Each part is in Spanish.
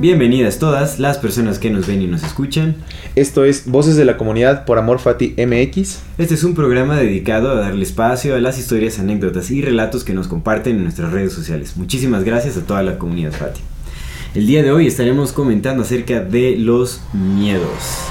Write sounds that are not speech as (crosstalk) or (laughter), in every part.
Bienvenidas todas las personas que nos ven y nos escuchan. Esto es Voces de la Comunidad por Amor Fati MX. Este es un programa dedicado a darle espacio a las historias, anécdotas y relatos que nos comparten en nuestras redes sociales. Muchísimas gracias a toda la comunidad Fati. El día de hoy estaremos comentando acerca de los miedos.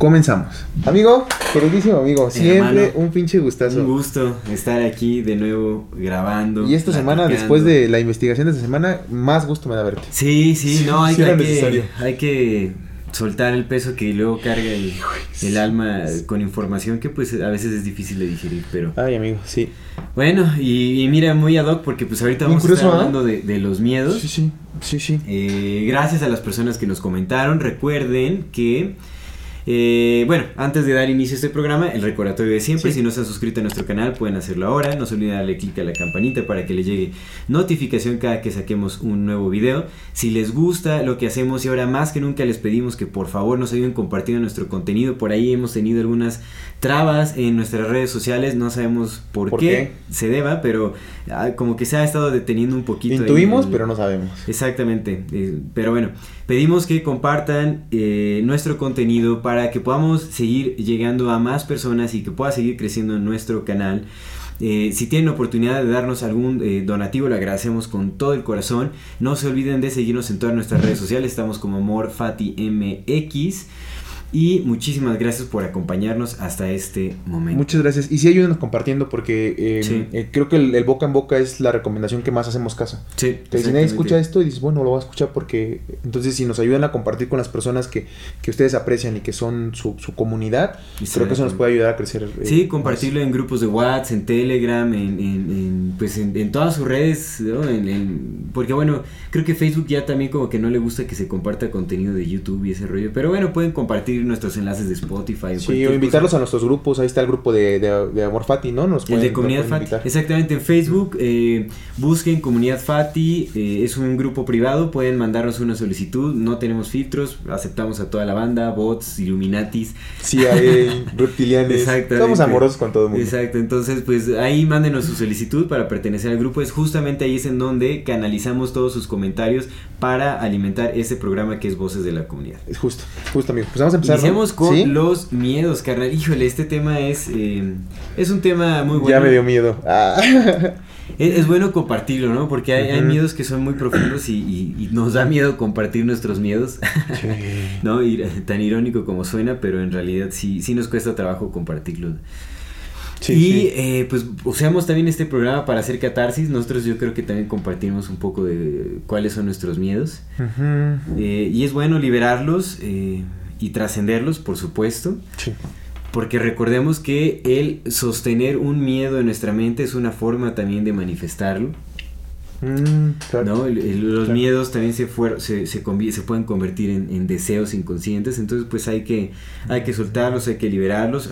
Comenzamos. Amigo, queridísimo amigo, siempre Hermano, un pinche gustazo. Un gusto estar aquí de nuevo grabando. Y esta semana, después de la investigación de esta semana, más gusto me da verte. Sí, sí, no, hay, Sí era hay que, hay que soltar el peso que luego carga el, el alma con información que pues a veces es difícil de digerir, pero... Ay, amigo, sí. Bueno, y, y mira, muy ad hoc porque pues ahorita vamos a estar ¿ah? hablando de, de los miedos. Sí, sí, sí, sí. Eh, gracias a las personas que nos comentaron. Recuerden que, eh, bueno, antes de dar inicio a este programa, el recordatorio de siempre. Sí. Si no se han suscrito a nuestro canal, pueden hacerlo ahora. No se olviden darle clic a la campanita para que les llegue notificación cada que saquemos un nuevo video. Si les gusta lo que hacemos y ahora más que nunca les pedimos que por favor nos ayuden compartiendo nuestro contenido. Por ahí hemos tenido algunas trabas en nuestras redes sociales. No sabemos por, ¿Por qué, qué? se deba, pero ah, como que se ha estado deteniendo un poquito. Intuimos, el- pero no sabemos. Exactamente, eh, pero bueno, pedimos que compartan eh, nuestro contenido para que podamos seguir llegando a más personas y que pueda seguir creciendo nuestro canal. Eh, si tienen oportunidad de darnos algún eh, donativo, le agradecemos con todo el corazón. No se olviden de seguirnos en todas nuestras redes sociales, estamos como MorFatiMX. Y muchísimas gracias por acompañarnos hasta este momento. Muchas gracias. Y sí, ayúdenos compartiendo porque eh, Sí. eh, creo que el, el boca en boca es la recomendación que más hacemos caso. Sí, Que si nadie escucha esto y dices, bueno, lo voy a escuchar porque... Entonces, si nos ayudan a compartir con las personas que, que ustedes aprecian y que son su, su comunidad, creo que eso nos puede ayudar a crecer. eh, Sí, más. compartirlo en grupos de WhatsApp, en Telegram, en, en- en, pues en, en todas sus redes, porque bueno, creo que Facebook ya también como que no le gusta que se comparta contenido de YouTube y ese rollo, pero bueno, pueden compartir nuestros enlaces de Spotify. Sí, o invitarlos a nuestros grupos. Ahí está el grupo de, de, de Amor Fati, ¿no? Nos El pueden- de nos Comunidad Fati. invitar. Exactamente, en Facebook eh, busquen Comunidad Fati, eh, es un grupo privado, pueden mandarnos una solicitud, no tenemos filtros, aceptamos a toda la banda, bots, Illuminatis, CIA, (laughs) reptilianes. Exactamente. Somos amorosos con todo el mundo. Exacto, entonces pues ahí mándenos su solicitud para pertenecer al grupo. Es justamente ahí es en donde canalizamos todos sus comentarios para alimentar ese programa que es Voces de la Comunidad. Es justo, justo, amigo. Pues vamos a empezar. ¿No? Iniciamos con ¿Sí? los miedos, carnal. Híjole, este tema es, eh, es un tema muy bueno. Ya me dio miedo. Ah. (laughs) Es, es bueno compartirlo, ¿no? Porque hay, miedos que son muy profundos y, y- y nos da miedo compartir nuestros miedos. (laughs) ¿no? Y, tan irónico como suena, pero en realidad sí, sí nos cuesta trabajo compartirlo. Sí, y sí. eh, pues usamos también este programa para hacer catarsis. Nosotros yo creo que también compartimos un poco de cuáles son nuestros miedos. Eh, y es bueno liberarlos eh, y trascenderlos, por supuesto. Sí. Porque recordemos que el sostener un miedo en nuestra mente es una forma también de manifestarlo. Mm, claro. ¿no? El- el- los Claro. miedos también se, fuer- se, se, se pueden convertir en, en deseos inconscientes. Entonces pues hay que, hay que soltarlos, hay que liberarlos.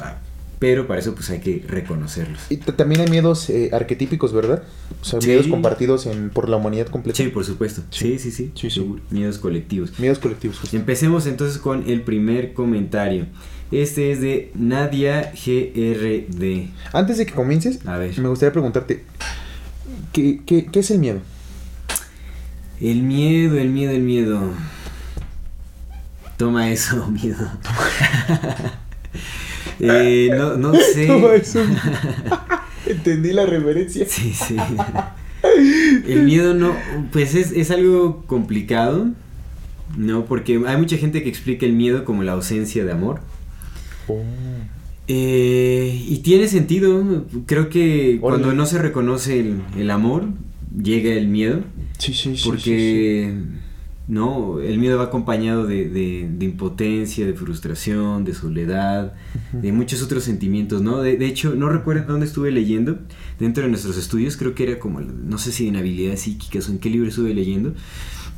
Pero para eso pues hay que reconocerlos. Y también hay miedos eh, arquetípicos, ¿verdad? O sea, Sí. miedos compartidos en, por la humanidad completa. Sí, por supuesto. Sí, sí, sí. Sí. Miedos colectivos. Miedos colectivos, justo. Empecemos entonces con el primer comentario. Este es de Nadia GRD. Antes de que comiences, A ver. me gustaría preguntarte, ¿qué, qué, qué es el miedo? El miedo, el miedo, el miedo. Toma eso, (laughs) miedo. (laughs) Eh, no, no (laughs) sé. (laughs) Entendí la reverencia. Sí, sí. El miedo no, pues es, es algo complicado, ¿no? Porque hay mucha gente que explica el miedo como la ausencia de amor. Oh. Eh, y tiene sentido, creo que cuando no se reconoce el, el amor, llega el miedo. Sí, sí, sí. Porque ¿no? El miedo va acompañado de, de, impotencia, de frustración, de soledad, de muchos otros sentimientos, ¿no? De, de, hecho, no recuerdo dónde estuve leyendo, dentro de nuestros estudios, creo que era como, no sé si en habilidades psíquicas o en qué libro estuve leyendo,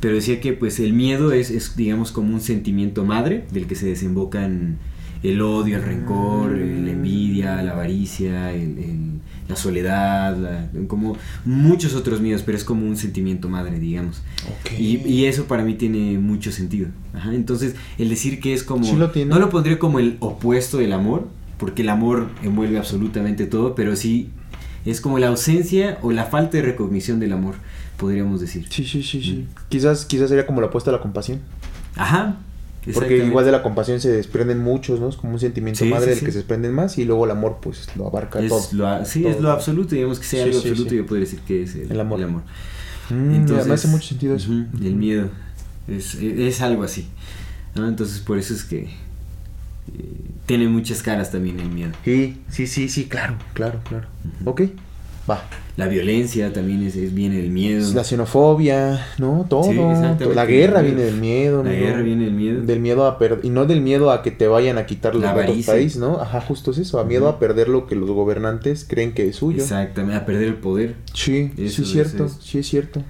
pero decía que pues el miedo es, es digamos, como un sentimiento madre del que se desembocan el odio, el rencor, la envidia, la avaricia, la soledad, como muchos otros miedos, pero es como un sentimiento madre, digamos. Y, eso para mí tiene mucho sentido. Entonces, el decir que es como... no lo pondría como el opuesto del amor, porque el amor envuelve absolutamente todo, pero sí es como la ausencia o la falta de recognición del amor, podríamos decir. Sí, sí, sí, sí. Quizás, quizás sería como la apuesta a la compasión. Ajá, porque igual de la compasión se desprenden muchos, ¿no? Es como un sentimiento madre del que se desprenden más y luego el amor pues lo abarca todo. sí, es lo absoluto, digamos que sea algo absoluto yo podría decir que es el, amor. El amor. Mm, Entonces, me hace mucho sentido eso. el miedo es, es, algo así. ¿no? Entonces por eso es que eh, tiene muchas caras también el miedo. Sí, sí, sí, sí, claro, claro, claro. Ok, va. La violencia también es, viene del miedo. La xenofobia, ¿no? Todo. la guerra viene del miedo. La guerra viene del miedo. Del miedo a perder. Y no del miedo a que te vayan a quitar los del país, ¿no? Ajá, justo es eso. A miedo a perder lo que los gobernantes creen que es suyo. Exactamente, a perder el poder. Sí, sí es cierto. Sí es cierto.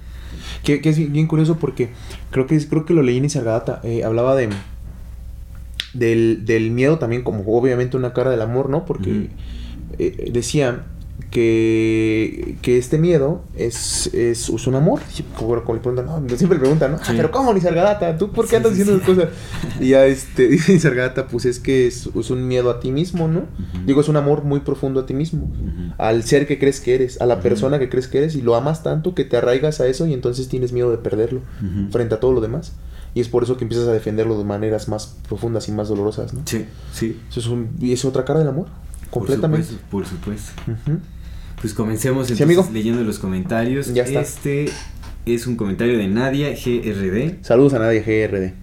Que, que, es bien curioso porque creo que, creo que lo leí en Isargata. Eh, hablaba de. Del, del, miedo también, como obviamente una cara del amor, ¿no? Porque eh, decía que, que este miedo es, es, un amor. Como, le preguntan, no, siempre le preguntan, ¿no? Ah, pero ¿cómo, Nisargata? ¿Tú por qué andas diciendo esas cosas? Y ya este, (laughs) dice Nisargata, pues es que es, un miedo a ti mismo, ¿no? Digo, es un amor muy profundo a ti mismo, al ser que crees que eres, a la persona que crees que eres, y lo amas tanto que te arraigas a eso y entonces tienes miedo de perderlo frente a todo lo demás. Y es por eso que empiezas a defenderlo de maneras más profundas y más dolorosas, ¿no? Sí, sí. Eso es, un, y es otra cara del amor. Completamente. Por supuesto. Pues comencemos entonces leyendo los comentarios. Ya está. Este es un comentario de Nadia GRD. Saludos a Nadia GRD.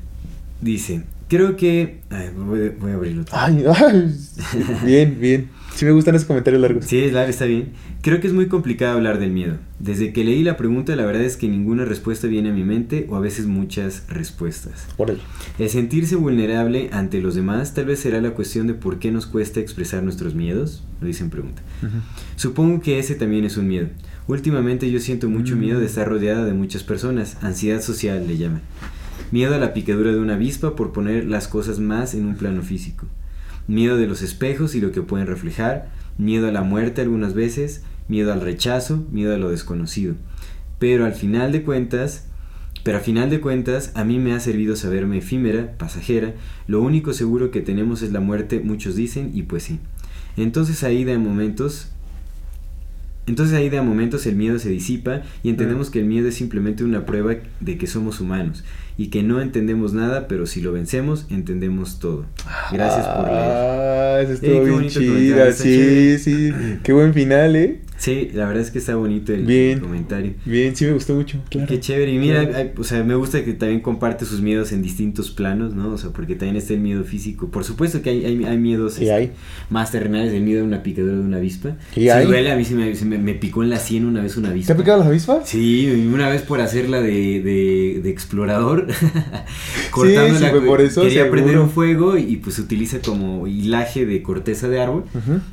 Dice, creo que... voy, a abrirlo. Ay, (laughs) bien, bien. Sí me gustan esos comentarios largos. Sí, claro, está bien. Creo que es muy complicado hablar del miedo. Desde que leí la pregunta, la verdad es que ninguna respuesta viene a mi mente o a veces muchas respuestas. Por ello. El sentirse vulnerable ante los demás tal vez será la cuestión de por qué nos cuesta expresar nuestros miedos, lo dice en pregunta. Supongo que ese también es un miedo. Últimamente yo siento mucho mm. miedo de estar rodeada de muchas personas, ansiedad social le llaman. Miedo a la picadura de una avispa por poner las cosas más en un plano físico miedo de los espejos y lo que pueden reflejar, miedo a la muerte algunas veces, miedo al rechazo, miedo a lo desconocido. Pero al final de cuentas, pero a final de cuentas, a mí me ha servido saberme efímera, pasajera, lo único seguro que tenemos es la muerte, muchos dicen, y pues sí. Entonces ahí de momentos entonces ahí de momentos el miedo se disipa y entendemos que el miedo es simplemente una prueba de que somos humanos y que no entendemos nada, pero si lo vencemos, entendemos todo. Gracias por leer. Ah, eso estuvo bien chida, sí, sí. (clears throat) Qué buen final, ¿eh? Sí, la verdad es que está bonito el, comentario. Bien, sí me gustó mucho. Claro. Qué chévere. Y mira, o sea, me gusta que también comparte sus miedos en distintos planos, ¿no? O sea, porque también está el miedo físico. Por supuesto que hay, hay, miedos este, más terrenales, el miedo de una picadura de una avispa. ¿Y si duele, a mí se me, me, picó en la sien una vez una avispa. ¿Te ha picado la avispa? Sí, una vez por hacerla de, de, de explorador, (laughs) cortando la, por eso, quería prender un fuego y, pues se utiliza como hilaje de corteza de árbol.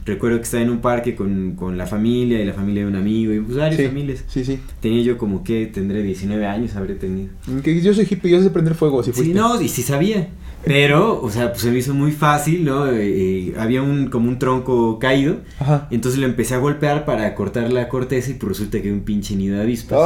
Recuerdo que estaba en un parque con, con la familia y la familia de un amigo y pues varias familias. Sí, sí. Tenía yo como que tendré 19 años, habré tenido. Que yo soy hippie, yo sé prender fuego, si Sí, no, y sí sabía. Pero, o sea, pues se me hizo muy fácil, ¿no? Eh, eh, había un como un tronco caído. Ajá. Entonces lo empecé a golpear para cortar la corteza y pues resulta que un pinche nido de avispas.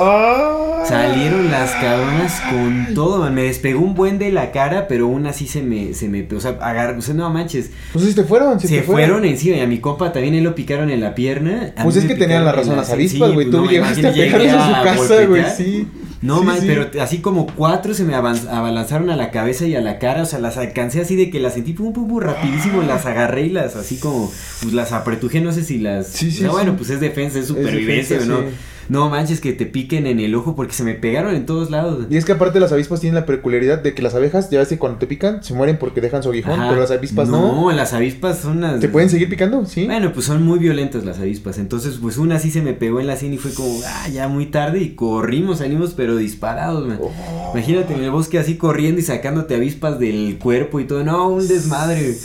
Salieron las cabronas con todo, man. Me despegó un buen de la cara, pero aún así se me, se me, o sea, agarró, o sea, no manches. Pues si te fueron, si se te fueron. encima y a mi compa también él lo picaron en la pierna. Pues es que tenían la razón las avispas, güey. Tú llegaste a pegarles a su casa, güey, sí. No, man, pero así como cuatro se me abalanzaron a la cabeza y a la cara, o sea, las alcancé así de que las sentí pum, pum, pum, rapidísimo, las agarré y las así como, pues las apretujé, no sé si las... Sí, sí, bueno, pues es defensa, es supervivencia, ¿no? No manches que te piquen en el ojo porque se me pegaron en todos lados. Y es que aparte las avispas tienen la peculiaridad de que las abejas, ya ves que cuando te pican, se mueren porque dejan su aguijón, pero las avispas no. No, las avispas son las... ¿Te pueden seguir picando? Sí. Bueno, pues son muy violentas las avispas. Entonces, pues una sí se me pegó en la sien y fue como, ah, ya muy tarde y corrimos, salimos pero disparados, man. Oh. Imagínate en el bosque así corriendo y sacándote avispas del cuerpo y todo. No, un desmadre.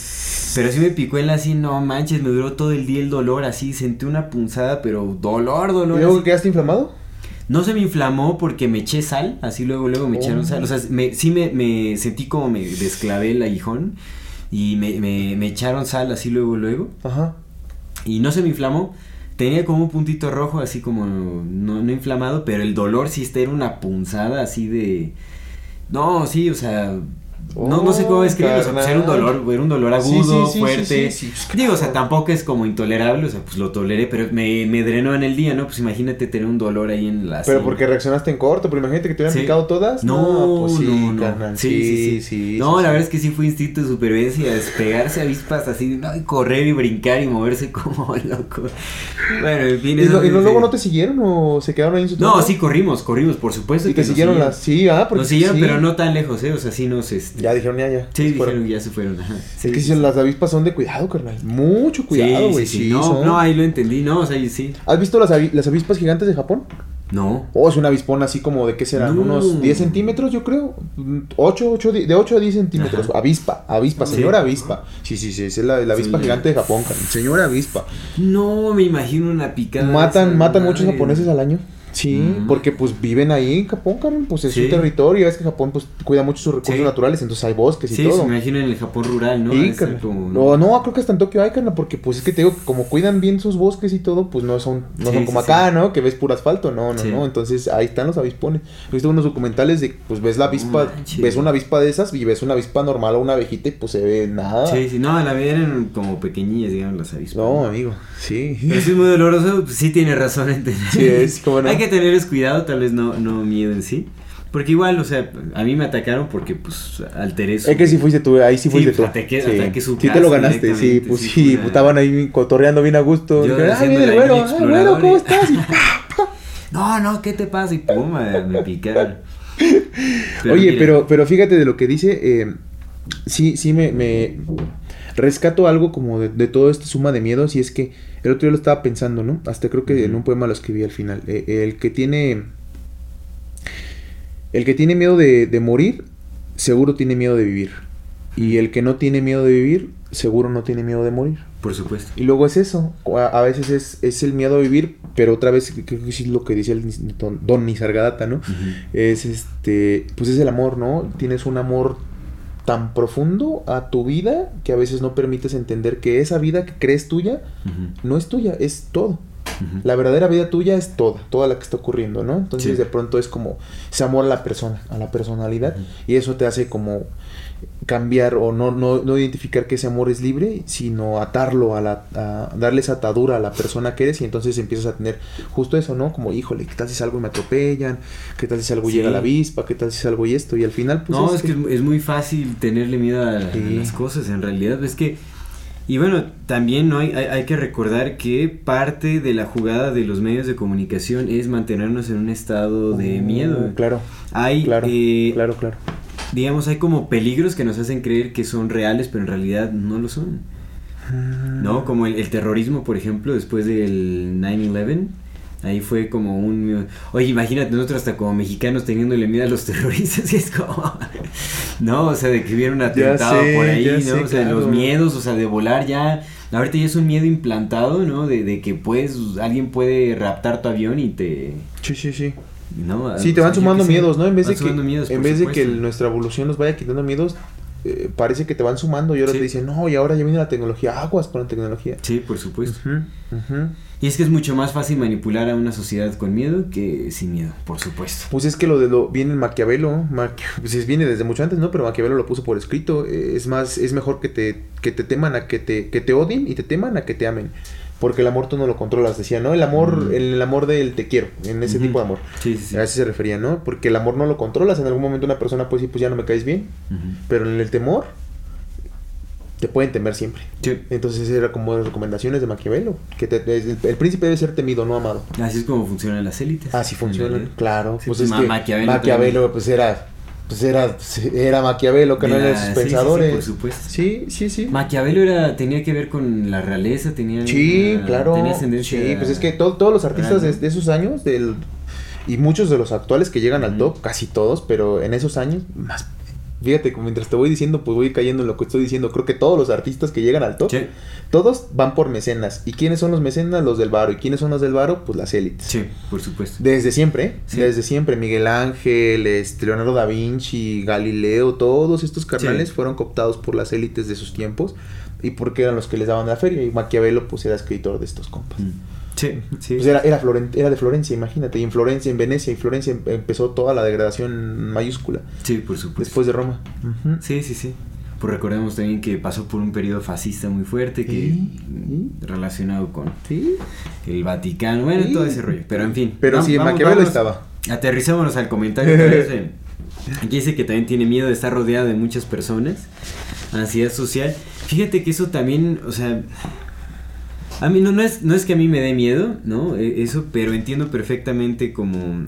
Pero sí me picó en la sien, no manches, me duró todo el día el dolor así, sentí una punzada, pero dolor, dolor. ¿Y luego quedaste inflamado? No se me inflamó porque me eché sal, así luego, luego me echaron sal. O sea, me, sí me, me sentí como me desclavé el aguijón y me, me, me echaron sal así luego, luego. Ajá. Y no se me inflamó. Tenía como un puntito rojo, así como no, no inflamado, pero el dolor sí está, era una punzada así de... No, sí, o sea, no, no sé cómo describirlo, o sea, pues era un dolor, era un dolor agudo, fuerte. Digo, o sea, tampoco es como intolerable, o sea, pues lo toleré, pero me, me drenó en el día, ¿no? Pues imagínate tener un dolor ahí en la Pero porque reaccionaste en corto, pero imagínate que te hubieran picado todas. No, pues sí, no, no. Sí, sí, sí, No, la verdad es que sí fue instinto de supervivencia, despegarse avispas así, ¿no? y correr y brincar y moverse (laughs) como loco. Bueno, en fin. ¿Y, ¿y luego no te siguieron o se quedaron ahí en su No, sí, corrimos, corrimos, por supuesto. Y que siguieron las. Sí, ah, porque. Nos siguieron, pero no tan lejos, ¿eh? O sea, sí nos. Este, ya dijeron ya, ya. Sí, dijeron ya se fueron. Ajá. es que si las avispas son de cuidado, carnal. Mucho cuidado, güey. Sí, no, no, ahí lo entendí, no, o sea, sí. ¿Has visto las, las avispas gigantes de Japón? No. Oh, es una avispón así como de qué serán, unos 10 centímetros, yo creo. 8, 8, de 8 a 10 centímetros. Avispa, avispa, señora avispa. Sí, sí, sí, es la, la avispa gigante de Japón, carnal. Señora avispa. No, me imagino una picada. Matan, matan muchos japoneses al año. Sí, mm. porque pues viven ahí en Japón, Karen, pues es su territorio, es que Japón pues cuida mucho sus recursos naturales, entonces hay bosques y todo. Sí, me imagino en el Japón rural, ¿no? Sí, No, no, creo que hasta en Tokio hay, Karen, porque pues es que te digo, como cuidan bien sus bosques y todo, pues no son, no son como acá, ¿no? Que ves puro asfalto, no, no, no, entonces ahí están los avispones. He visto unos documentales de, pues ves la avispa, ves una avispa de esas y ves una avispa normal o una abejita y pues se ve nada. Sí, sí, no, la ven como pequeñillas, digamos, las avispas. No, amigo, sí. Pero es muy doloroso, pues sí tiene razón, entender. Sí, es como (laughs) no. Hay que tener cuidado tal vez no, no miedo en sí. Porque igual, o sea, a mí me atacaron porque, pues, alteré su... Es que sí fuiste tú, ahí sí fuiste sí, tú. Ataqué, sí. ataqué su sí te lo ganaste, sí, pues sí, pues, estaban ahí cotorreando bien a gusto. Yo, ah, mira, bueno, ¿cómo estás? (laughs) no, no, ¿qué te pasa? Y pum, me picaron. (laughs) Oye, pero, pero fíjate de lo que dice, eh, sí, sí me, me rescato algo como de, de toda esta suma de miedos y es que el otro día lo estaba pensando, ¿no? Hasta creo que en un poema lo escribí al final. Eh, el que tiene. El que tiene miedo de, morir, seguro tiene miedo de vivir. Y el que no tiene miedo de vivir, seguro no tiene miedo de morir. Por supuesto. Y luego es eso. A, veces es, el miedo a vivir, pero otra vez creo que es lo que dice el don, Nisargadata, ¿no? Es este. Pues es el amor, ¿no? Tienes un amor tan profundo a tu vida que a veces no permites entender que esa vida que crees tuya no es tuya, es todo. La verdadera vida tuya es toda, toda la que está ocurriendo, ¿no? Entonces de pronto es como ese amor a la persona, a la personalidad, y eso te hace como cambiar o no, no, no, identificar que ese amor es libre, sino atarlo a la, a darle esa atadura a la persona que eres y entonces empiezas a tener justo eso, ¿no? Como, híjole, ¿qué tal si algo y me atropellan? ¿Qué tal si algo llega a la avispa? ¿Qué tal si algo y esto? Y al final, pues... No, es, que, es muy fácil tenerle miedo a, las cosas, en realidad, es que... Y bueno, también ¿no? hay, hay, que recordar que parte de la jugada de los medios de comunicación es mantenernos en un estado de mm, miedo. Claro. Hay, claro, eh, claro, claro digamos, hay como peligros que nos hacen creer que son reales, pero en realidad no lo son. ¿No? Ah. Como el, terrorismo, por ejemplo, después del 9-11. Ahí fue como un... Oye, imagínate nosotros hasta como mexicanos teniéndole miedo a los (laughs) terroristas y es como... no, o sea, de que hubiera un atentado por ahí, ¿no? o sea, los miedos, o sea, de volar ya... Ahorita ya es un miedo implantado, ¿no? De, de que puedes... Alguien puede raptar tu avión y te... Sí, sí, sí. Sí, te van sumando miedos, ¿no? En vez de que, en vez de que nuestra evolución nos vaya quitando miedos, eh, parece que te van sumando y ahora te dicen, no, y ahora ya viene la tecnología, aguas con la tecnología. Sí, por supuesto. Y es que es mucho más fácil manipular a una sociedad con miedo que sin miedo, por supuesto. Pues es que lo de lo viene en Maquiavelo, pues viene desde mucho antes, ¿no? Pero Maquiavelo lo puso por escrito, es más, es mejor que te, que te teman a que te, que te odien y te teman a que te amen porque el amor tú no lo controlas, decía, ¿no? El amor, mm. el, amor del te quiero, en ese tipo de amor. Sí, sí, sí. A eso se refería, ¿no? Porque el amor no lo controlas, en algún momento una persona puede decir, pues ya no me caes bien, pero en el temor, te pueden temer siempre. Entonces era como recomendaciones de Maquiavelo, que el, príncipe debe ser temido, no amado. Así es como funcionan las élites. Así funcionan, claro. pues es que Maquiavelo, pues era pues era, era Maquiavelo, que no era de sus pensadores. Sí, por supuesto. Sí, sí, sí. Maquiavelo era, tenía que ver con la realeza, tenía. Sí, claro. Tenía ascendencia. Sí, pues es que todos los artistas de, de, esos años, del, y muchos de los actuales que llegan al top, casi todos, pero en esos años, más fíjate, mientras te voy diciendo, pues voy cayendo en lo que estoy diciendo. Creo que todos los artistas que llegan al top, todos van por mecenas. ¿Y quiénes son los mecenas? Los del varo. ¿Y quiénes son los del varo? Pues las élites. Sí, por supuesto. Desde siempre, ¿eh? desde siempre. Miguel Ángel, este, Leonardo da Vinci, Galileo, todos estos carnales fueron cooptados por las élites de sus tiempos. Y porque eran los que les daban la feria. Y Maquiavelo, pues era escritor de estos compas. Mm. Sí, sí. Pues era, era, era, de Florencia, imagínate. Y en Florencia, en Venecia, y Florencia em, empezó toda la degradación mayúscula. Sí, por supuesto. Después de Roma. Sí, sí, sí. Pues recordemos también que pasó por un periodo fascista muy fuerte, que relacionado con el Vaticano, bueno, todo ese rollo. Pero en fin. Pero sí, Maquiavelo estaba. Aterricémonos al comentario (laughs) Aquí dice que también tiene miedo de estar rodeado de muchas personas, ansiedad social. Fíjate que eso también, o sea, a mí no, no, es, no es que a mí me dé miedo, ¿no? E, eso, pero entiendo perfectamente como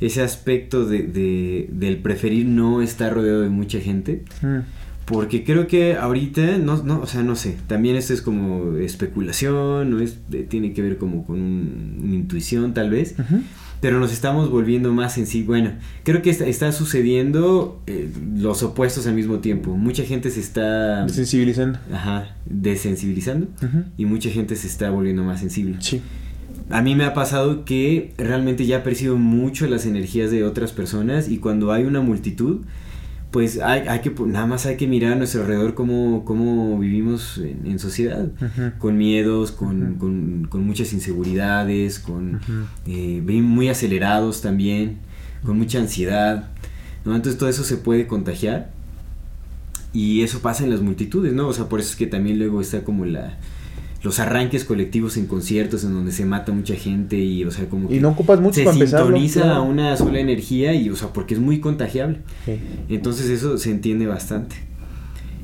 ese aspecto de, del preferir no estar rodeado de mucha gente. Mm. Porque creo que ahorita, no, no, o sea, no sé, también esto es como especulación, ¿no? Es, tiene que ver como con una intuición tal vez pero nos estamos volviendo más sensibles. Bueno, creo que está, sucediendo eh, los opuestos al mismo tiempo. Mucha gente se está... Desensibilizando. Ajá, desensibilizando. Y mucha gente se está volviendo más sensible. Sí. A mí me ha pasado que realmente ya percibo mucho las energías de otras personas y cuando hay una multitud, pues hay, hay, que nada más hay que mirar a nuestro alrededor cómo, cómo vivimos en, sociedad, con miedos, con, con, muchas inseguridades, con eh, muy acelerados también, con mucha ansiedad, ¿no? Entonces todo eso se puede contagiar y eso pasa en las multitudes, ¿no? O sea, por eso es que también luego está como la los arranques colectivos en conciertos en donde se mata mucha gente y o sea como y no ocupas mucho se para sintoniza a una sola energía y o sea porque es muy contagiable. Entonces eso se entiende bastante.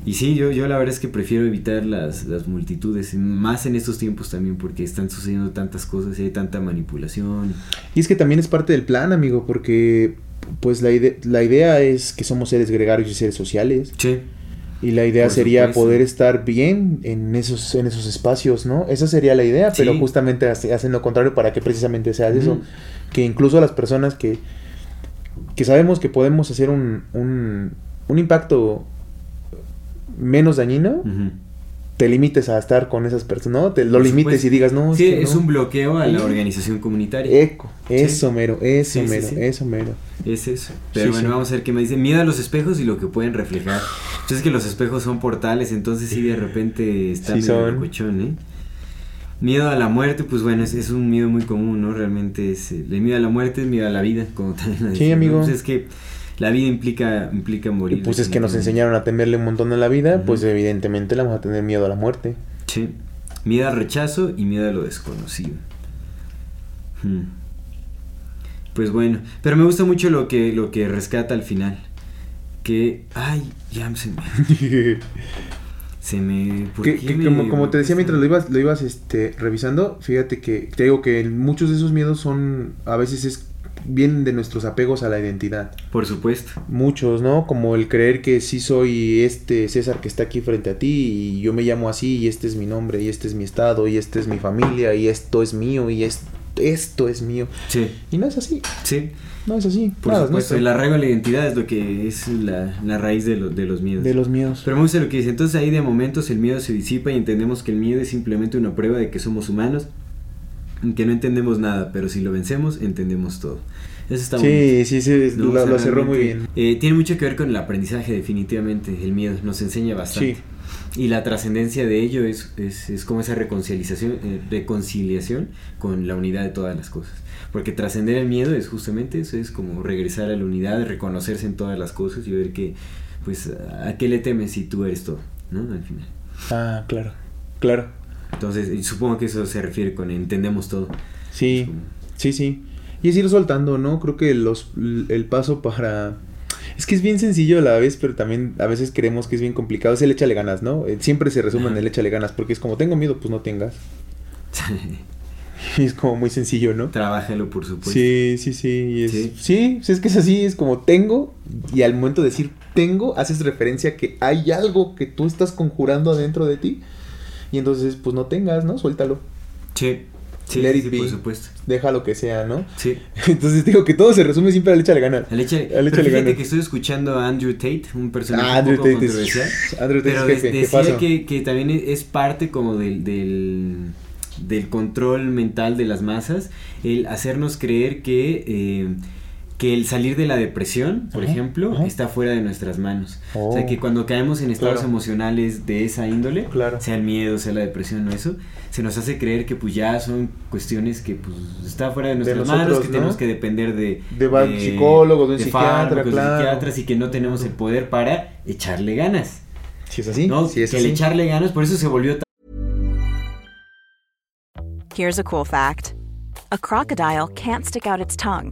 Y sí yo yo la verdad es que prefiero evitar las, las multitudes más en estos tiempos también porque están sucediendo tantas cosas y hay tanta manipulación. Y es que también es parte del plan amigo porque pues la, la idea es que somos seres gregarios y seres sociales. Sí y la idea sería poder estar bien en esos, en esos espacios, ¿no? Esa sería la idea, pero justamente hacen lo contrario para que precisamente sea eso. Que incluso las personas que, que sabemos que podemos hacer un, un, un impacto menos dañino, te limites a estar con esas personas, ¿no? Te lo limites y digas, no. Sí, es, un bloqueo a la organización comunitaria. Eco, eso mero, eso mero, eso mero. Es eso. Pero bueno, vamos a ver qué me dice. Miedo a los espejos y lo que pueden reflejar. Entonces que los espejos son portales, entonces sí de repente está medio cochón, ¿eh? Miedo a la muerte, pues bueno, es, un miedo muy común, ¿no? Realmente es el miedo a la muerte es miedo a la vida, como también Sí, amigo. Pues es que la vida implica, implica morir. pues es que nos enseñaron a temerle un montón a la vida, pues evidentemente le vamos a tener miedo a la muerte. Sí. Miedo al rechazo y miedo a lo desconocido. Hmm. Pues bueno, pero me gusta mucho lo que, lo que rescata al final. Que, ay, ya se me... (laughs) se me... como, como te decía mientras lo ibas, lo ibas este, revisando, fíjate que te digo que muchos de esos miedos son, a veces es vienen de nuestros apegos a la identidad. Por supuesto. Muchos, ¿no? Como el creer que sí soy este César que está aquí frente a ti y yo me llamo así y este es mi nombre y este es mi estado y este es mi familia y esto es mío y esto es mío. Sí. Y no es así. Sí. No es así. Por supuesto, el arraigo a la identidad es lo que es la, raíz de, de los miedos. De los miedos. Pero me gusta lo que dice. Entonces ahí de momentos el miedo se disipa y entendemos que el miedo es simplemente una prueba de que somos humanos que no entendemos nada, pero si lo vencemos, entendemos todo. Eso está sí, sí, sí, lo, cerró muy bien. Eh, tiene mucho que ver con el aprendizaje, definitivamente. El miedo nos enseña bastante. Y la trascendencia de ello es, es, es, como esa reconciliación, eh, reconciliación con la unidad de todas las cosas. Porque trascender el miedo es justamente eso, es como regresar a la unidad, reconocerse en todas las cosas y ver que, pues, ¿a qué le temes si tú eres todo? ¿No? Al final. Ah, claro, claro. Entonces, supongo que eso se refiere con entendemos todo. Sí, sí, sí. Y es ir soltando, ¿no? Creo que los, el paso para... Es que es bien sencillo a la vez, pero también a veces creemos que es bien complicado. Es el échale ganas, ¿no? Eh, siempre se resume en el échale ganas, porque es como tengo miedo, pues no tengas. (laughs) Y es como muy sencillo, ¿no? Trabájalo, por supuesto. Sí, sí, sí. sí. sí, es que es así, es como tengo, y al momento de decir tengo, haces referencia a que hay algo que tú estás conjurando adentro de ti, y entonces, pues no tengas, ¿no? Suéltalo. Sí. Sí, Let it sí, be. por supuesto. Deja lo que sea, ¿no? Sí. (laughs) Entonces digo que todo se resume siempre al échale ganas. Al echa- Al échale ganas. que estoy escuchando a Andrew Tate, un personaje Ah, Andrew un poco Tate es- controversial. (laughs) Andrew Tate pero es jefe, de- ¿qué decía que, que también es, es parte como del, del, del control mental de las masas, el hacernos creer que, eh, que el salir de la depresión, por Ajá, ejemplo, ajá. está fuera de nuestras manos. O Oh. sea, que cuando caemos en estados Claro. emocionales de esa índole, Claro. sea el miedo, sea la depresión o eso, se nos hace creer que pues ya son cuestiones que pues está fuera de nuestras manos, nosotros, que ¿no? tenemos que depender de, De va- psicólogo, de un psiquiatra, fármacos, de claro. psiquiatras y que no tenemos el poder para echarle ganas. Si es así, ¿no? si es que así. el echarle ganas, por eso se volvió tan Here's a cool fact a crocodile can't stick out its tongue.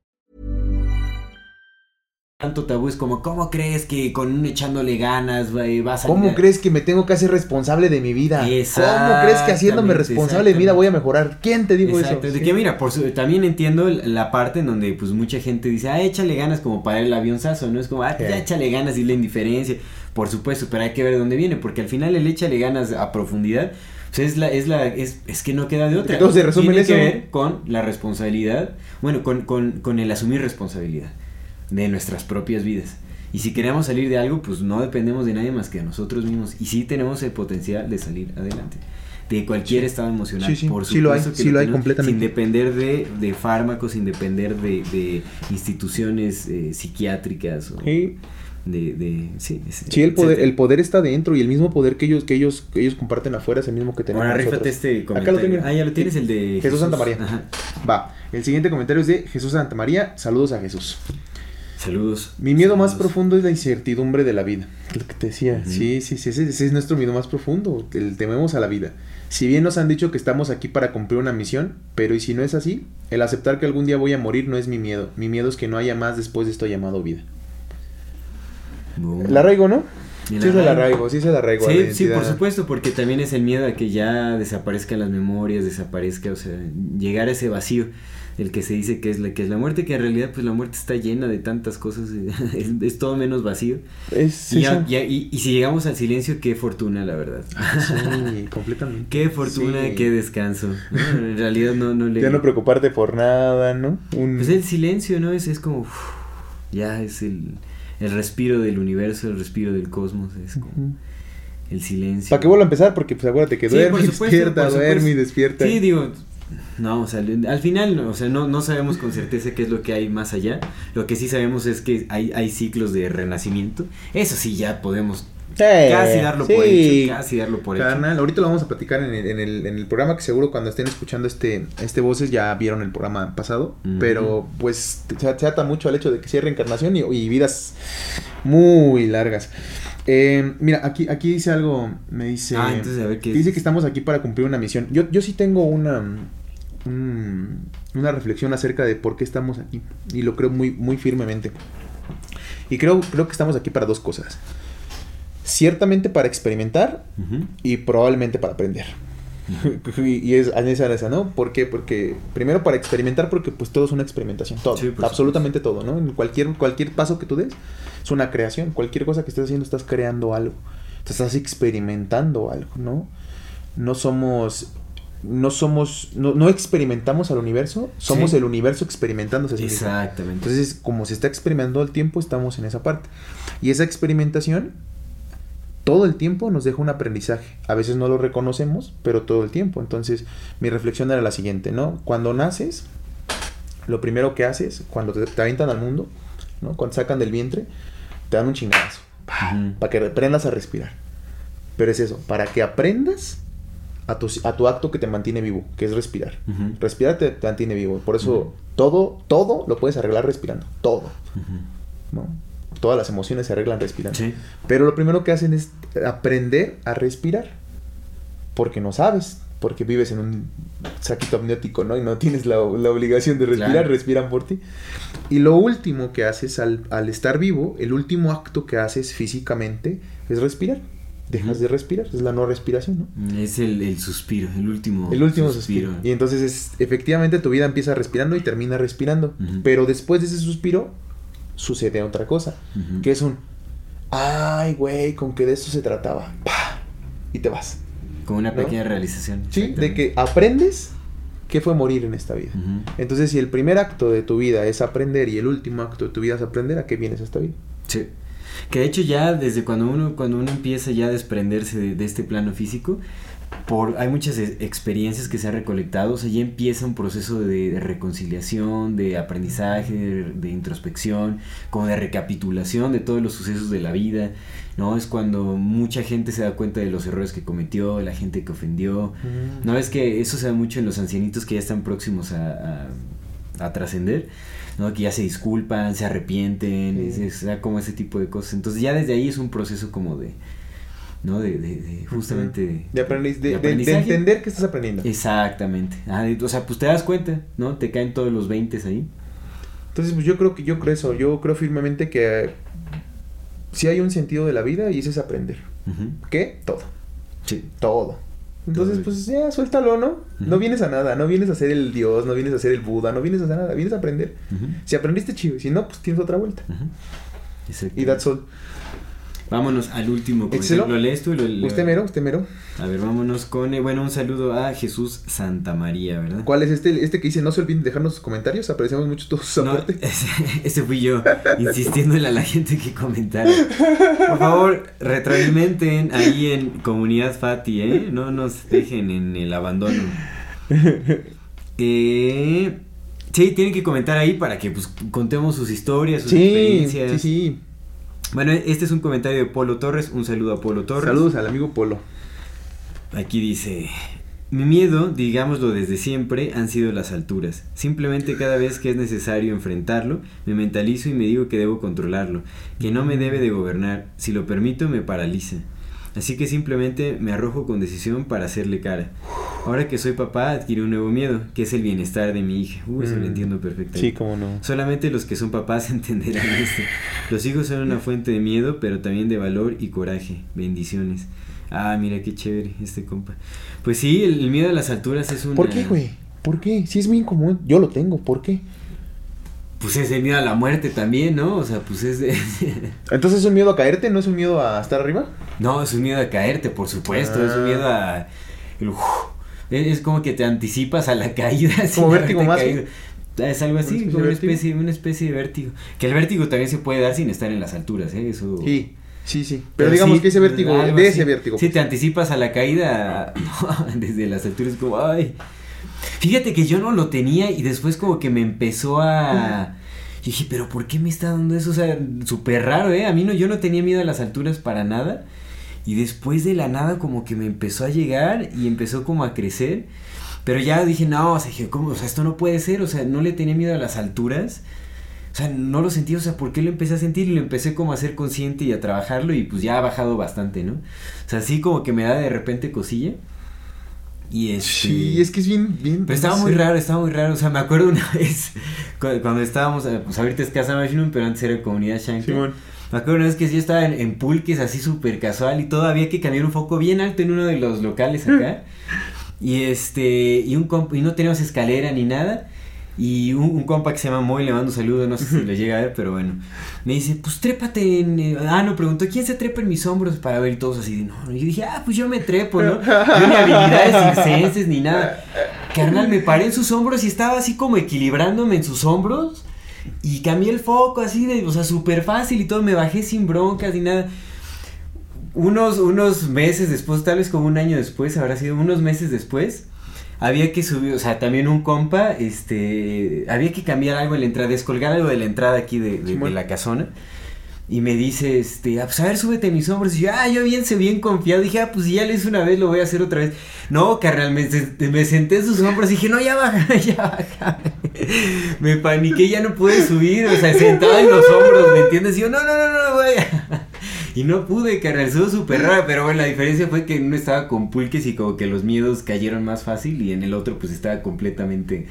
Tanto tabú, es como, ¿cómo crees que con un echándole ganas vas a ¿Cómo crees que me tengo que hacer responsable de mi vida? ¿Cómo crees que haciéndome responsable de mi vida voy a mejorar? ¿Quién te dijo eso? de Sí. que mira, por su- también entiendo la parte en donde pues mucha gente dice, ah, échale ganas como para el avionzazo, ¿no? Es como, ah, Sí. ya échale ganas y la indiferencia, por supuesto, pero hay que ver de dónde viene, porque al final el échale ganas a profundidad, pues es la, es la, es, es que no queda de otra. Que todo se resume Tiene en que eso. ver con la responsabilidad, bueno, con, con, con el asumir responsabilidad de nuestras propias vidas. Y si queremos salir de algo, pues no dependemos de nadie más que de nosotros mismos. Y sí tenemos el potencial de salir adelante. De cualquier estado emocional. Sí, sí, Por sí lo hay, supuesto que sí lo hay tenemos, completamente. Sin depender de, de fármacos, sin depender de, de instituciones eh, psiquiátricas o Sí. de, de... Sí, Sí, el poder, etcétera. el poder está dentro y el mismo poder que ellos, que ellos, que ellos comparten afuera es el mismo que tenemos Ahora nosotros. este Acá comentario. lo tengo. Ah, ya lo tienes, el de Jesús Santa María. Ajá. Va, el siguiente comentario es de Jesús Santa María. Saludos a Jesús. Saludos. Mi miedo más profundo es la incertidumbre de la vida. Lo que te decía. Sí, sí, sí, ese, ese es nuestro miedo más profundo. El tememos a la vida. Si bien nos han dicho que estamos aquí para cumplir una misión, pero y si no es así, el aceptar que algún día voy a morir no es mi miedo. Mi miedo es que no haya más después de esto llamado vida. El arraigo, ¿no? Sí es el arraigo. arraigo, sí es el arraigo. la Sí, sí, por supuesto, porque también es el miedo a que ya desaparezcan las memorias, desaparezca, o sea, llegar a ese vacío, el que se dice que es la que es la muerte, que en realidad pues la muerte está llena de tantas cosas, (laughs) es, es todo menos vacío. Es Y, y- y si llegamos al silencio, qué fortuna, la verdad. Sí, (laughs) completamente. Qué fortuna, Sí. qué descanso. ¿no? En realidad no, no le... Ya no preocuparte por nada, ¿no? Un... Pues el silencio, ¿no? Es, es como... ya es el, el respiro del universo, el respiro del cosmos, es como el silencio. ¿Para qué vuelvo a empezar? Porque pues acuérdate que Sí, duerme despierta, duerme y despierta. Sí, digo, no, o sea, al final, no, o sea, no, no sabemos con certeza qué es lo que hay más allá. Lo que sí sabemos es que hay, hay ciclos de renacimiento. Eso sí, ya podemos Sí, casi darlo por sí. hecho, casi darlo por hecho. Carnal, ahorita lo vamos a platicar en el, en, el, en el programa que seguro cuando estén escuchando este, este Voces ya vieron el programa pasado, pero pues se, se ata mucho al hecho de que sea reencarnación y, y vidas muy largas. Eh, mira, aquí, aquí dice algo, me dice... Ah, entonces a ver qué Dice es. que estamos aquí para cumplir una misión. Yo, yo sí tengo una, un- una reflexión acerca de por qué estamos aquí y lo creo muy, muy firmemente. Y creo, creo que estamos aquí para dos cosas. Ciertamente para experimentar y probablemente para aprender. (laughs) y, es esa, esa, ¿no? ¿Por qué? Porque primero para experimentar, porque pues todo es una experimentación, todo, Sí, por absolutamente todo, ¿no? En cualquier, cualquier paso que tú des es una creación, cualquier cosa que estés haciendo estás creando algo. estás experimentando algo, ¿no? No somos no somos, no, no experimentamos al universo, somos el universo experimentándose. Así Exactamente. Entonces, como se está experimentando el tiempo, estamos en esa parte. Y esa experimentación, todo el tiempo nos deja un aprendizaje. A veces no lo reconocemos, pero todo el tiempo. Entonces, mi reflexión era la siguiente, ¿no? Cuando naces, lo primero que haces, cuando te, te avientan al mundo, ¿no? Cuando sacan del vientre, te dan un chingazo. Para que aprendas a respirar. Pero es eso, para que aprendas a tu, a tu acto que te mantiene vivo, que es respirar. Respirar te, mantiene vivo. Por eso todo, todo lo puedes arreglar respirando. Todo. ¿no? Todas las emociones se arreglan respirando. Pero lo primero que hacen es aprender a respirar. Porque no sabes. Porque vives en un saquito amniótico, ¿no? Y no tienes la, obligación de respirar, respiran por ti. Y lo último que haces al, al estar vivo, el último acto que haces físicamente es respirar dejas de respirar, es la no respiración, ¿no? Es el, suspiro, el último, el último suspiro. Y entonces es, efectivamente tu vida empieza respirando y termina respirando, pero después de ese suspiro sucede otra cosa, que es un, ay, güey, con que de eso se trataba, y te vas. Con una pequeña realización. Sí, de que aprendes qué fue morir en esta vida. Entonces, si el primer acto de tu vida es aprender y el último acto de tu vida es aprender, ¿a qué vienes a esta vida? Sí. Que de hecho ya desde cuando uno, cuando uno empieza ya a desprenderse de, este plano físico, por, hay muchas experiencias que se han recolectado, o sea, ya empieza un proceso de, reconciliación, de aprendizaje, de, introspección, como de recapitulación de todos los sucesos de la vida, ¿no? Es cuando mucha gente se da cuenta de los errores que cometió, la gente que ofendió, ¿no? Es que eso se da mucho en los ancianitos que ya están próximos a, a, a trascender. ¿No? Que ya se disculpan, se arrepienten, es, como ese tipo de cosas. Entonces ya desde ahí es un proceso como de, ¿no? De, de, justamente... De, de, entender que estás aprendiendo. Exactamente. Ah, o sea, pues te das cuenta, ¿no? Te caen todos los 20 ahí. Entonces, pues yo creo que yo creo eso, yo creo firmemente que si hay un sentido de la vida y ese es aprender. ¿Qué? Todo. Sí. Todo. Entonces, pues ya, suéltalo, ¿no? No vienes a nada, no vienes a ser el Dios, no vienes a ser el Buda, no vienes a hacer nada, vienes a aprender. Si aprendiste, chido, si no, pues tienes otra vuelta. Y that's all. Vámonos al último comentario. ¿Lo lees tú? Lo, Usted mero, usted mero. A ver, vámonos con, eh, bueno, un saludo a Jesús Santa María, ¿verdad? ¿Cuál es este? Este que dice, no se olviden dejarnos sus comentarios, apreciamos mucho su no, (laughs) Ese, fui yo, insistiéndole a la gente que comentara. Por favor, retroalimenten ahí en Comunidad Fati, ¿eh? No nos dejen en el abandono. (laughs) Eh, sí, tienen que comentar ahí para que pues contemos sus historias, sus experiencias. Sí, sí. Bueno, este es un comentario de Polo Torres. Un saludo a Polo Torres. Saludos al amigo Polo. Aquí dice, mi miedo, digámoslo desde siempre, han sido las alturas. Simplemente cada vez que es necesario enfrentarlo, me mentalizo y me digo que debo controlarlo, que no me debe de gobernar. Si lo permito, me paraliza. Así que simplemente me arrojo con decisión para hacerle cara. Ahora que soy papá, adquirí un nuevo miedo, que es el bienestar de mi hija. Uy, eso lo mm. entiendo perfectamente. Sí, cómo no. Solamente los que son papás (laughs) entenderán esto. Los hijos son una fuente de miedo, pero también de valor y coraje. Bendiciones. Ah, mira qué chévere este compa. Pues sí, el, miedo a las alturas es un. ¿Por qué, güey? ¿Por qué? Si es muy común. Yo lo tengo. ¿Por qué? Pues es el miedo a la muerte también, ¿no? O sea, pues es... (laughs) Entonces es un miedo a caerte, ¿no es un miedo a estar arriba? No, es un miedo a caerte, por supuesto, es un miedo a... es como que te anticipas a la (laughs) caída. Como vértigo más. Es algo así, como una especie, una especie de vértigo. Que el vértigo también se puede dar sin estar en las alturas, ¿eh? Eso... Sí. Sí, sí. Pero, digamos que ese vértigo, de ese vértigo. Si te anticipas a la caída (laughs) desde las alturas, como, ay, Fíjate que yo no lo tenía y después como que me empezó a... Dije, pero ¿por qué me está dando eso? O sea, súper raro, ¿eh? A mí no, yo no tenía miedo a las alturas para nada. Y después de la nada como que me empezó a llegar y empezó como a crecer. Pero ya dije, no, o sea, dije, ¿cómo? O sea, esto no puede ser. O sea, no le tenía miedo a las alturas. O sea, no lo sentí, o sea, ¿por qué lo empecé a sentir? Y lo empecé como a ser consciente y a trabajarlo y pues ya ha bajado bastante, ¿no? O sea, así como que me da de repente cosilla. Y este... Sí, es que es bien, bien. Pero estaba muy raro, estaba muy raro. O sea, me acuerdo una (laughs) vez cuando, estábamos, eh, pues ahorita es Casa Machinum, pero antes era Comunidad Shanghai. Me acuerdo una vez que yo estaba en, pulques así súper casual y todo había que cambiar un foco bien alto en uno de los locales acá. (laughs) y este, y, un y no teníamos escalera ni nada. Y un, compa que se llama Moy, le mando un saludo, no sé si le (laughs) llega a ver, pero bueno. Me dice, pues trépate en... Eh, ah, no, preguntó, ¿quién se trepa en mis hombros para ver? Todos así, no. Y yo dije, ah, pues yo me trepo, ¿no? Yo ni habilidades (laughs) circenses ni nada. Carnal, me paré en sus hombros y estaba así como equilibrándome en sus hombros. Y cambié el foco así, de, o sea, súper fácil y todo. Me bajé sin broncas ni nada unos, unos meses después, tal vez como un año después, habrá sido unos meses después, había que subir, o sea, también un compa, este, había que cambiar algo en la entrada, descolgar algo de la entrada aquí de, de, la casona. Y me dice, este, ah, pues a ver, súbete mis hombros. Y yo, ah, yo bien, se bien confiado. Dije, ah, pues ya lo hice una vez, lo voy a hacer otra vez. No, carnal, me, me senté en sus (laughs) hombros y dije, no, ya baja, (laughs) ya baja. me paniqué, ya no pude subir, o sea, sentado en los hombros, ¿me entiendes? Y yo, no, no, no, no, voy a... (laughs) Y no pude, carnal, estuvo súper raro, pero bueno, la diferencia fue que uno estaba con pulques y como que los miedos cayeron más fácil y en el otro pues estaba completamente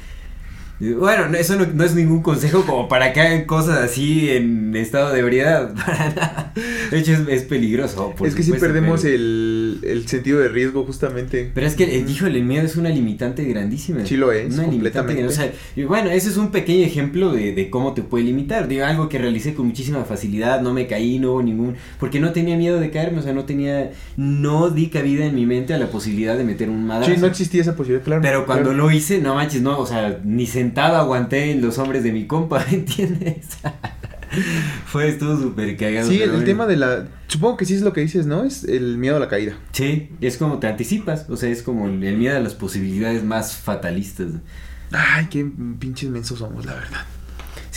bueno, eso no, es ningún consejo como para que hagan cosas así en estado de ebriedad. (laughs) Para nada. De hecho, es, peligroso. es que si perdemos el, el, sentido de riesgo, justamente. Pero es que, el, híjole, el miedo es una limitante grandísima. Sí lo es, completamente. y bueno, ese es un pequeño ejemplo de, de, cómo te puede limitar. Digo, algo que realicé con muchísima facilidad, no me caí, no hubo ningún. Porque no tenía miedo de caerme, o sea, no tenía. No di cabida en mi mente a la posibilidad de meter un madrazo. Sí, no existía esa posibilidad, claro. Pero cuando lo hice, no manches, no, o sea, ni sentí aguanté en los hombres de mi compa, (laughs) ¿entiendes? (laughs) Fue, estuvo súper cagado. Sí, el, tema de la... Supongo que sí es lo que dices, ¿no? Es el miedo a la caída. Sí, es como te anticipas, o sea, es como el, miedo a las posibilidades más fatalistas. Ay, qué pinches mensos somos, la verdad.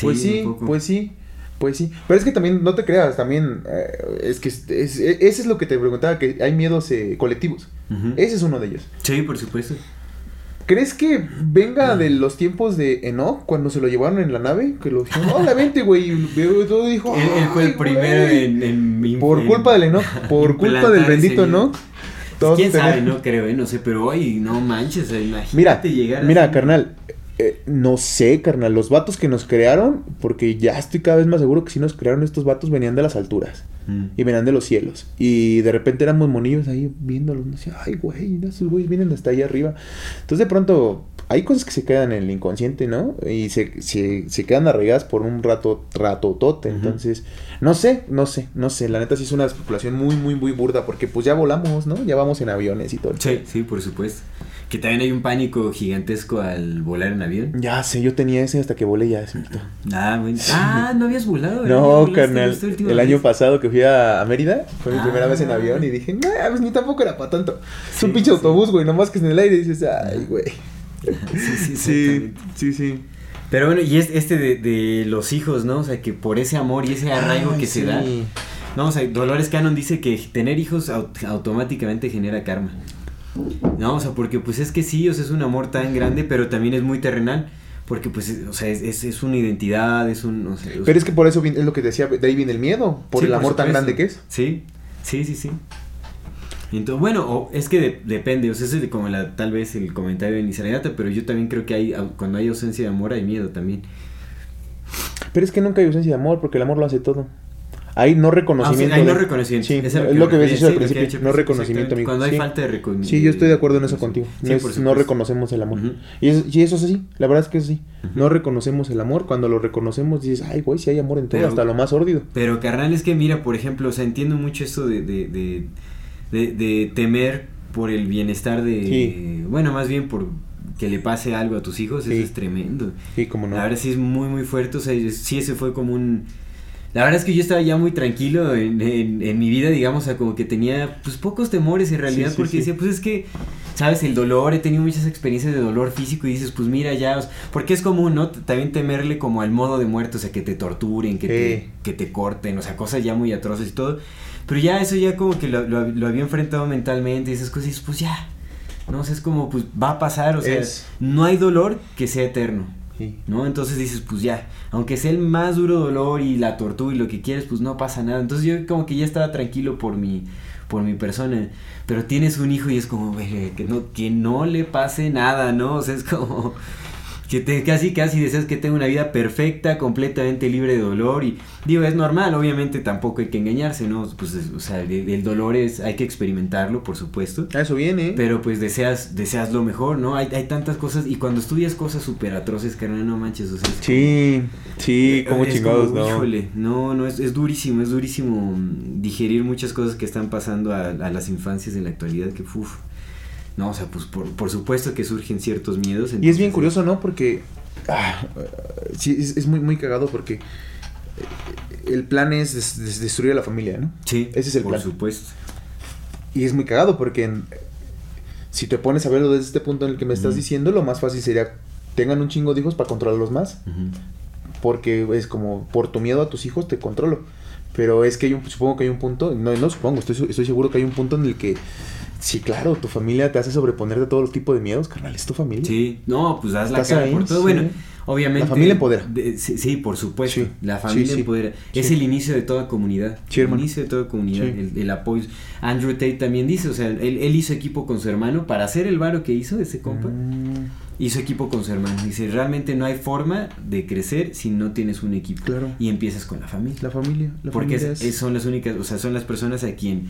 pues sí, pues sí. Pues sí, pero es que también, no te creas, también, eh, es que es, ese es lo que te preguntaba, que hay miedos eh, colectivos. Ese es uno de ellos. Sí, por supuesto. ¿Crees que venga de los tiempos de Enoch cuando se lo llevaron en la nave? Que lo dijeron, hola, vente, güey. Y todo dijo, él, fue el primero en, en, Por culpa del Enoch, por culpa del bendito Enoch. ¿Quién sabe? No creo, ¿eh? no sé, pero hoy no manches, imagínate mira, llegar Mira, carnal, eh, no sé, carnal, los vatos que nos crearon, porque ya estoy cada vez más seguro que si nos crearon estos vatos venían de las alturas mm. y venían de los cielos. Y de repente éramos monillos ahí viéndolos. Decía, ay, güey, esos güeyes vienen hasta ahí arriba. Entonces de pronto hay cosas que se quedan en el inconsciente, ¿no? Y se, se, se quedan arraigadas por un rato, rato tote. Entonces, no sé, no sé, no sé. La neta sí es una especulación muy, muy, muy burda, porque pues ya volamos, ¿no? Ya vamos en aviones y todo. Sí, sí, por supuesto. Que también hay un pánico gigantesco al volar en avión. Ya sé, yo tenía ese hasta que volé ya. Ah, muy... ah, no habías volado. No, carnal. El año pasado que fui a, Mérida, fue mi primera vez en ah. avión y dije, no, pues ni tampoco era para tanto. Es un pinche autobús, güey, nomás que es en el aire y dices, ay, güey. Sí, sí, (laughs) sí, sí, Pero bueno, y es este de, de, los hijos, ¿no? O sea, que por ese amor y ese arraigo que se da. No, o sea, Dolores Cannon dice que tener hijos automáticamente genera karma. No, o sea, porque pues es que sí, o sea, es un amor tan grande, pero también es muy terrenal. Porque pues, o sea, es, es, una identidad, es un... pero es que por eso es lo que decía, de ahí viene el miedo, por el amor tan grande que es. Sí, sí, sí, sí. Entonces, bueno, es que depende, o sea, es como la, tal vez el comentario de Nisarayata, pero yo también creo que hay, cuando hay ausencia de amor hay miedo también. Pero es que nunca hay ausencia de amor, porque el amor lo hace todo. Hay no reconocimiento. Ah, hay no reconocimiento. Sí, es, lo que, decías al principio. no reconocimiento, amigo. Cuando hay falta de reconocimiento. Sí, yo estoy de acuerdo en eso contigo. No, reconocemos el amor. y, eso, es así. La verdad es que es así. No reconocemos el amor. Cuando lo reconocemos dices, ay, güey, si hay amor en todo, hasta lo más sórdido. Pero, carnal, es que mira, por ejemplo, o sea, entiendo mucho esto de, de, de, de, temer por el bienestar de. Bueno, más bien por que le pase algo a tus hijos. Eso es tremendo. Sí, como no. La verdad sí es muy, muy fuerte. O sea, sí, ese fue como un la verdad es que yo estaba ya muy tranquilo en, en, mi vida, digamos, o sea, como que tenía pues pocos temores en realidad, porque decía, pues es que, ¿sabes? El dolor, he tenido muchas experiencias de dolor físico y dices, pues mira ya, porque es común, ¿no? También temerle como al modo de muerte, o sea, que te torturen, que, te, que te corten, o sea, cosas ya muy atroces y todo. Pero ya eso ya como que lo, lo, había enfrentado mentalmente y esas cosas y dices, pues ya, ¿no? O sea, es como, pues va a pasar, o sea, no hay dolor que sea eterno. ¿No? Entonces dices, pues ya, aunque sea el más duro dolor y la tortura y lo que quieres, pues no pasa nada. Entonces yo como que ya estaba tranquilo por mi, por mi persona. Pero tienes un hijo y es como, que no, que no le pase nada, ¿no? O sea, es como... que te casi casi deseas que tenga una vida perfecta, completamente libre de dolor y digo, es normal, obviamente tampoco hay que engañarse, ¿no? Pues o sea, el, dolor es hay que experimentarlo, por supuesto. A eso viene. Pero pues deseas deseas lo mejor, ¿no? Hay, hay tantas cosas y cuando estudias cosas súper atroces, carnal, no manches, o sea, Sí, sí, como chingados, no. Híjole, no, no es, es durísimo, es durísimo digerir muchas cosas que están pasando a, a las infancias en la actualidad que uff. No, o sea, pues por, por, supuesto que surgen ciertos miedos. y es bien curioso, ¿no? Porque. Ah, sí, es, muy, muy cagado porque. Eh, el plan es destruir a la familia, ¿no? Sí, ese es el plan. Por supuesto. Y es muy cagado porque si te pones a verlo desde este punto en el que me estás diciendo, lo más fácil sería tengan un chingo de hijos para controlarlos más. Porque es como, por tu miedo a tus hijos te controlo. Pero es que hay un, supongo que hay un punto, no, no supongo, estoy, estoy seguro que hay un punto en el que Sí, claro, tu familia te hace sobreponerte a todos los tipos de miedos, carnal, es tu familia. Sí, no, pues haz la cara por todo. Bueno, obviamente. La familia empodera. sí, por supuesto. la familia empodera. Es el inicio de toda comunidad. el inicio de toda comunidad, el, apoyo. Andrew Tate también dice, o sea, él, hizo equipo con su hermano para hacer el varo que hizo ese compa. Mm. Hizo equipo con su hermano. Dice, realmente no hay forma de crecer si no tienes un equipo. Claro. Y empiezas con la familia. La familia. La Porque son las únicas, o sea, son las personas a quien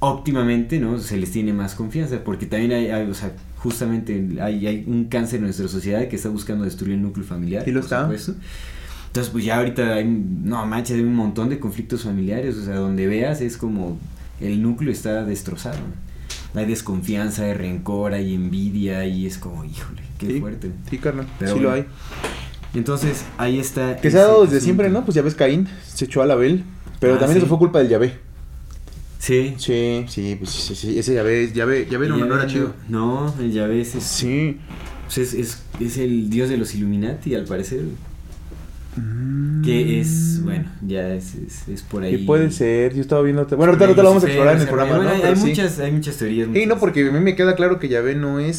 óptimamente, ¿no? Se les tiene más confianza, porque también hay, o sea, justamente hay, hay, un cáncer en nuestra sociedad que está buscando destruir el núcleo familiar. ¿Y lo está? Entonces, pues ya ahorita hay, no manches, hay un montón de conflictos familiares, o sea, donde veas es como el núcleo está destrozado. Hay desconfianza, hay rencor, hay envidia y es como, híjole, qué fuerte. Sí, carnal, sí lo hay. Entonces, ahí está. Que se ha dado desde siempre, ¿no? Pues ya ves, Caín se echó a la Abel, pero ah, también eso fue culpa del Yahvé. Sí. Sí, sí, pues sí, sí, ese llave, llave, llave no, no era chido. No, el llave es, sí. Pues es, es, es, el dios de los Illuminati, al parecer. Mm. Que es, bueno, ya es, es, es por ahí. ¿Qué puede ser? Yo estaba viendo. Bueno, ahorita, lo vamos a explorar en el programa. ¿no? hay, muchas, hay muchas teorías. Sí, no, porque a mí me queda claro que llave no es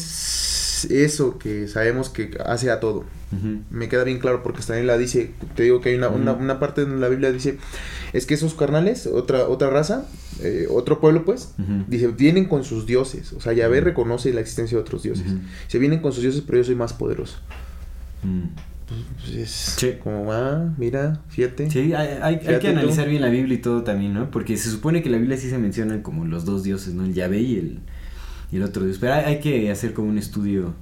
eso que sabemos que hace a todo. Me queda bien claro porque también la dice, te digo que hay una, una, una, parte en la Biblia dice, es que esos carnales, otra, otra raza, eh, otro pueblo pues, dice, vienen con sus dioses, o sea, Yahvé reconoce la existencia de otros dioses. Se vienen con sus dioses, pero yo soy más poderoso. Pues como, ah, mira, fíjate. Sí, hay, hay, que analizar bien la Biblia y todo también, ¿no? Porque se supone que la Biblia sí se menciona como los dos dioses, ¿no? El Yahvé y el, y el otro dios. Pero hay que hacer como un estudio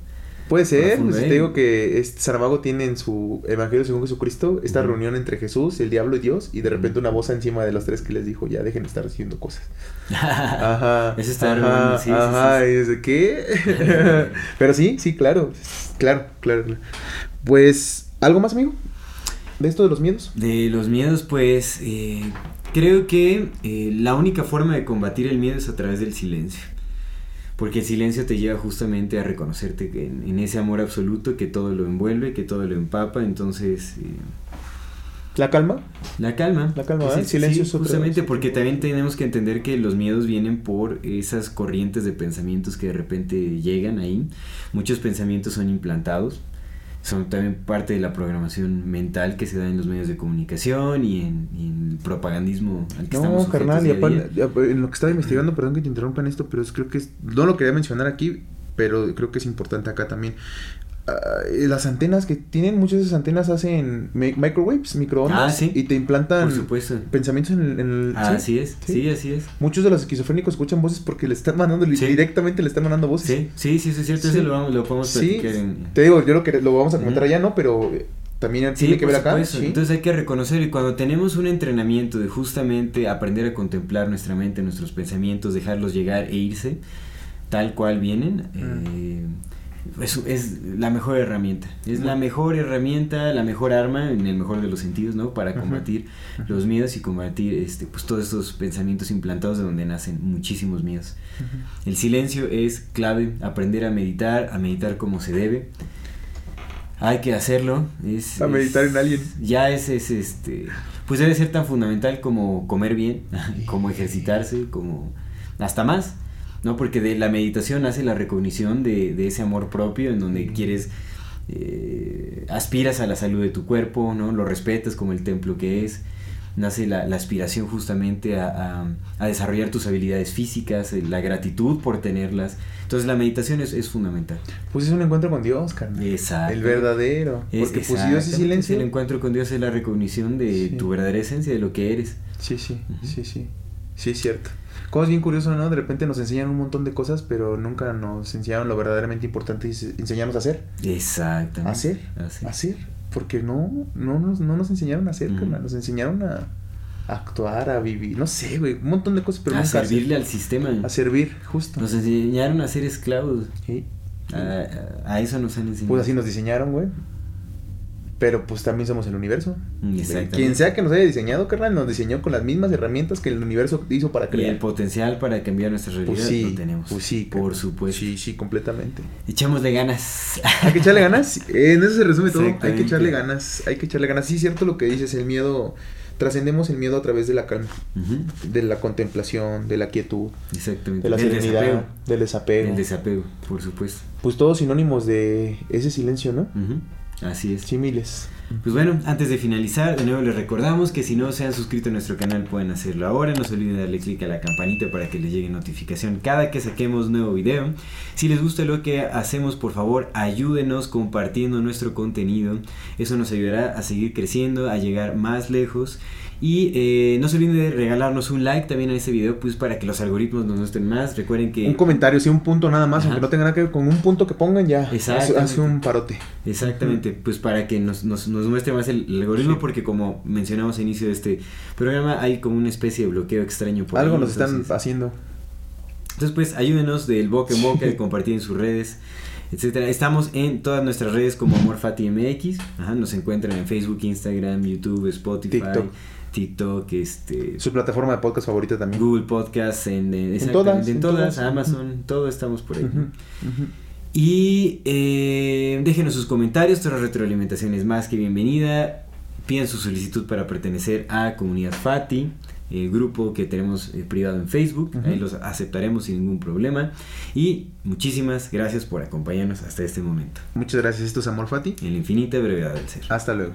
Puede ser, pues, te digo que este Saramago tiene en su Evangelio según Jesucristo esta reunión entre Jesús, el diablo y Dios, y de repente una voz encima de los tres que les dijo, ya dejen de estar haciendo cosas. (laughs) ajá. Eso está ajá, sí, ajá, y es de qué. (laughs) Pero sí, sí, claro, claro, claro. Pues, ¿algo más, amigo? ¿De esto de los miedos? De los miedos, pues, eh, creo que eh, la única forma de combatir el miedo es a través del silencio. Porque el silencio te lleva justamente a reconocerte en, ese amor absoluto que todo lo envuelve, que todo lo empapa, entonces... Eh, ¿La calma? La calma. La calma, el silencio Justamente porque también tenemos que entender que los miedos vienen por esas corrientes de pensamientos que de repente llegan ahí. Muchos pensamientos son implantados son también parte de la programación mental que se da en los medios de comunicación y en, el propagandismo al que no, carnal, y en lo que estaba investigando, perdón que te interrumpan esto, pero creo que no lo quería mencionar aquí, pero creo que es importante acá también. Ah, las antenas que tienen, muchas de esas antenas hacen microwaves, microondas. Ah, y te implantan pensamientos en el. Ah, así es, ¿sí? así es. Muchos de los esquizofrénicos escuchan voces porque le están mandando, directamente le están mandando voces. Sí, sí, sí, es cierto, eso lo, vamos, lo podemos platicar Te digo, yo lo, que, lo vamos a comentar allá, ¿no? Pero eh, también tiene que ver acá. Entonces hay que reconocer y cuando tenemos un entrenamiento de justamente aprender a contemplar nuestra mente, nuestros pensamientos, dejarlos llegar e irse tal cual vienen, eh, es, es, la mejor herramienta. Es la mejor herramienta, la mejor arma, en el mejor de los sentidos, ¿no? Para combatir los miedos y combatir este, pues, todos estos pensamientos implantados de donde nacen muchísimos miedos. El silencio es clave, aprender a meditar, a meditar como se debe. Hay que hacerlo. Es, a meditar en alguien. Ya es, es este. Pues debe ser tan fundamental como comer bien, (laughs) como ejercitarse, como. hasta más ¿no? Porque de la meditación hace la recognición de, ese amor propio en donde quieres, eh, aspiras a la salud de tu cuerpo, ¿no? Lo respetas como el templo que es. nace la, aspiración justamente a, desarrollar tus habilidades físicas, eh, la gratitud por tenerlas. Entonces la meditación es, fundamental. Pues es un encuentro con Dios, carnal. Exacto. El verdadero. Porque pues Dios es silencio. El encuentro con Dios es la recognición de tu verdadera esencia, de lo que eres. Sí, sí, sí, sí. Sí, es cierto. Cosas bien curiosas, ¿no? De repente nos enseñan un montón de cosas, pero nunca nos enseñaron lo verdaderamente importante y enseñamos a hacer. Exactamente. Hacer. Hacer. hacer. Porque no, no, nos, no nos enseñaron a hacer, Nos enseñaron a, actuar, a vivir, no sé, güey, un montón de cosas, pero a servirle al sistema. A servir, justo. Nos enseñaron a ser esclavos. Sí. A, a, eso nos han enseñado. Pues así nos diseñaron, güey. Pero pues también somos el universo. Quien sea que nos haya diseñado, carnal, nos diseñó con las mismas herramientas que el universo hizo para crear. Y el potencial para cambiar nuestra realidad pues sí, lo tenemos. Pues sí, por supuesto. Sí, sí, completamente. Echémosle ganas. Hay que echarle ganas. en eso se resume todo. Hay que echarle ganas. Hay que echarle ganas. Sí, cierto lo que dices, el miedo. Trascendemos el miedo a través de la calma, de la contemplación, de la quietud, Exactamente. de la serenidad, del desapego. El desapego, por supuesto. Pues todos sinónimos de ese silencio, ¿no? Así es. Sí, miles. Pues bueno, antes de finalizar, de nuevo les recordamos que si no se han suscrito a nuestro canal pueden hacerlo ahora. No se olviden darle clic a la campanita para que les llegue notificación cada que saquemos nuevo video. Si les gusta lo que hacemos, por favor, ayúdenos compartiendo nuestro contenido. Eso nos ayudará a seguir creciendo, a llegar más lejos. Y eh, no se olviden de regalarnos un like también a este video, pues para que los algoritmos nos muestren más. Recuerden que. Un comentario, sí, un punto nada más, aunque no tenga nada que ver con un punto que pongan ya. Hace un parote. Exactamente, pues para que nos, nos, nos muestre más el, algoritmo, porque como mencionamos al inicio de este programa, hay como una especie de bloqueo extraño por Algo nos están haciendo. Entonces, pues ayúdenos del boca en boca, de compartir en sus redes etcétera. Estamos en todas nuestras redes como AmorFatiMX. Ajá, nos encuentran en Facebook, Instagram, YouTube, Spotify. TikTok. TikTok, este... Su plataforma de podcast favorita también. Google Podcast, en, en, todas, en, todas, Amazon, todo estamos por ahí. Y eh, déjenos sus comentarios, toda retroalimentación es más que bienvenida. Piden su solicitud para pertenecer a Comunidad Fati, el grupo que tenemos eh, privado en Facebook. Ahí los aceptaremos sin ningún problema. Y muchísimas gracias por acompañarnos hasta este momento. Muchas gracias. Esto es Amor Fati. En la infinita brevedad del ser. Hasta luego.